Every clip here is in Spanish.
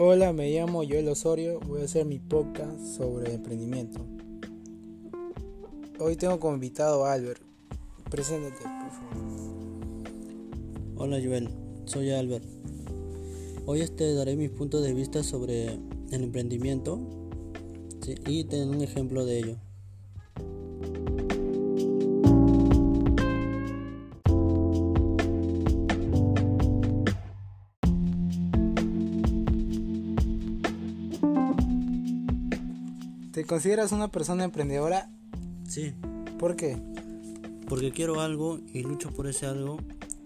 Hola, me llamo Joel Osorio, voy a hacer mi podcast sobre emprendimiento. Hoy tengo como invitado a Albert. Preséntate, por favor. Hola Joel, soy Albert. Hoy este daré mis puntos de vista sobre el emprendimiento y tener un ejemplo de ello. ¿Te consideras una persona emprendedora? Sí, ¿Por qué? porque quiero algo y lucho por ese algo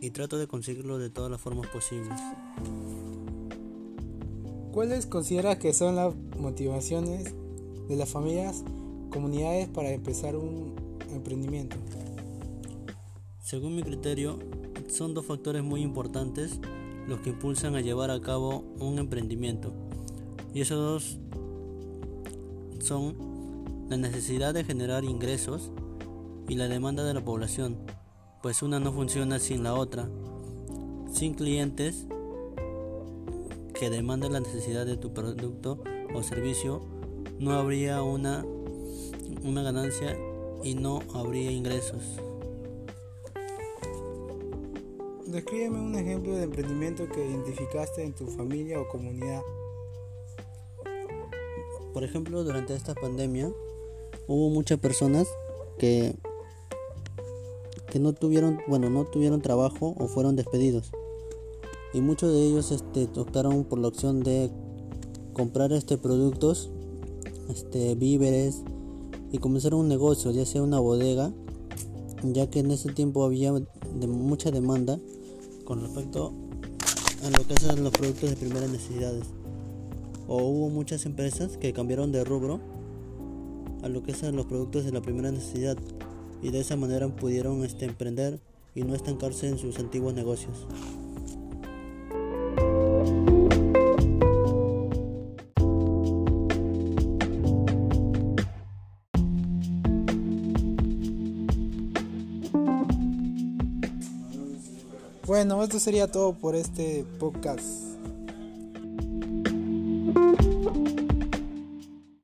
y trato de conseguirlo de todas las formas posibles. ¿Cuáles consideras que son las motivaciones de las familias, comunidades para empezar un emprendimiento? Según mi criterio, son dos factores muy importantes los que impulsan a llevar a cabo un emprendimiento. Y esos dos son la necesidad de generar ingresos y la demanda de la población, pues una no funciona sin la otra. Sin clientes que demanden la necesidad de tu producto o servicio, no habría una, una ganancia y no habría ingresos. Descríbeme un ejemplo de emprendimiento que identificaste en tu familia o comunidad. Por ejemplo, durante esta pandemia hubo muchas personas que que no tuvieron, bueno, no tuvieron trabajo o fueron despedidos. Y muchos de ellos este, optaron por la opción de comprar este productos, este víveres y comenzar un negocio, ya sea una bodega, ya que en ese tiempo había mucha demanda con respecto a lo que son los productos de primeras necesidades. O hubo muchas empresas que cambiaron de rubro a lo que son los productos de la primera necesidad y de esa manera pudieron este, emprender y no estancarse en sus antiguos negocios. Bueno, esto sería todo por este podcast. thank you